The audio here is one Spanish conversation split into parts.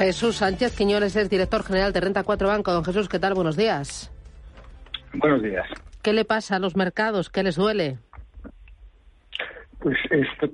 Jesús Sánchez Quiñones es director general de Renta 4 Banco. Don Jesús, ¿qué tal? Buenos días. Buenos días. ¿Qué le pasa a los mercados? ¿Qué les duele? Pues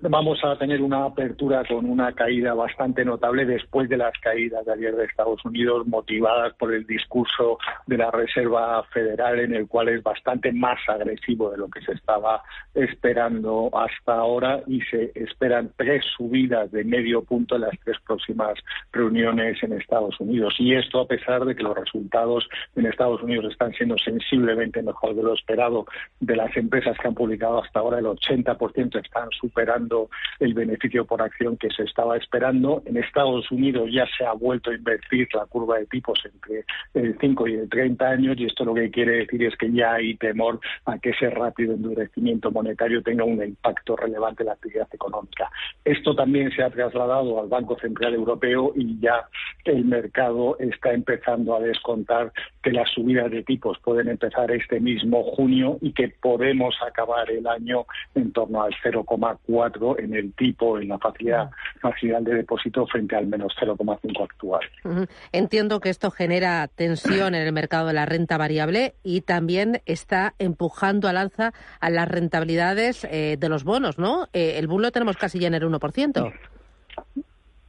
vamos a tener una apertura con una caída bastante notable después de las caídas de ayer de Estados Unidos, motivadas por el discurso de la Reserva Federal, en el cual es bastante más agresivo de lo que se estaba esperando hasta ahora y se esperan tres subidas de medio punto en las tres próximas reuniones en Estados Unidos. Y esto a pesar de que los resultados en Estados Unidos están siendo sensiblemente mejor de lo esperado de las empresas que han publicado hasta ahora, el 80% está están superando el beneficio por acción que se estaba esperando. En Estados Unidos ya se ha vuelto a invertir la curva de tipos entre el 5 y el 30 años y esto lo que quiere decir es que ya hay temor a que ese rápido endurecimiento monetario tenga un impacto relevante en la actividad económica. Esto también se ha trasladado al Banco Central Europeo y ya el mercado está empezando a descontar que las subidas de tipos pueden empezar este mismo junio y que podemos acabar el año en torno al 0, 0,4 en el tipo, en la facilidad, facilidad de depósito frente al menos 0,5 actual. Entiendo que esto genera tensión en el mercado de la renta variable y también está empujando al alza a las rentabilidades eh, de los bonos, ¿no? Eh, el boom lo tenemos casi ya en el 1%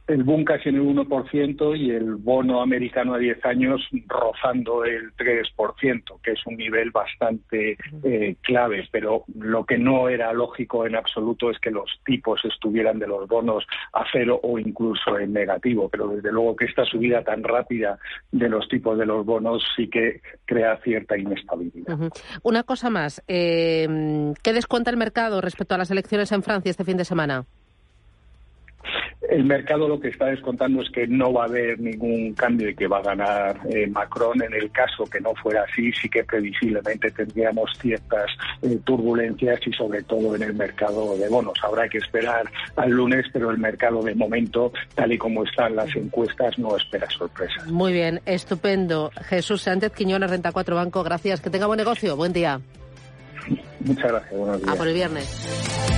el boom casi en el 1% y el bono americano a 10 años rozando el 3%, que es un nivel bastante eh, clave. Pero lo que no era lógico en absoluto es que los tipos estuvieran de los bonos a cero o incluso en negativo. Pero desde luego que esta subida tan rápida de los tipos de los bonos sí que crea cierta inestabilidad. Una cosa más, eh, ¿qué descuenta el mercado respecto a las elecciones en Francia este fin de semana? El mercado lo que está descontando es que no va a haber ningún cambio y que va a ganar eh, Macron. En el caso que no fuera así, sí que previsiblemente tendríamos ciertas eh, turbulencias y sobre todo en el mercado de bonos. Habrá que esperar al lunes, pero el mercado de momento, tal y como están las encuestas, no espera sorpresas. Muy bien, estupendo. Jesús Sánchez Quiñones, Renta 4 Banco, gracias. Que tenga buen negocio. Buen día. Muchas gracias. Buenos días. A por el viernes.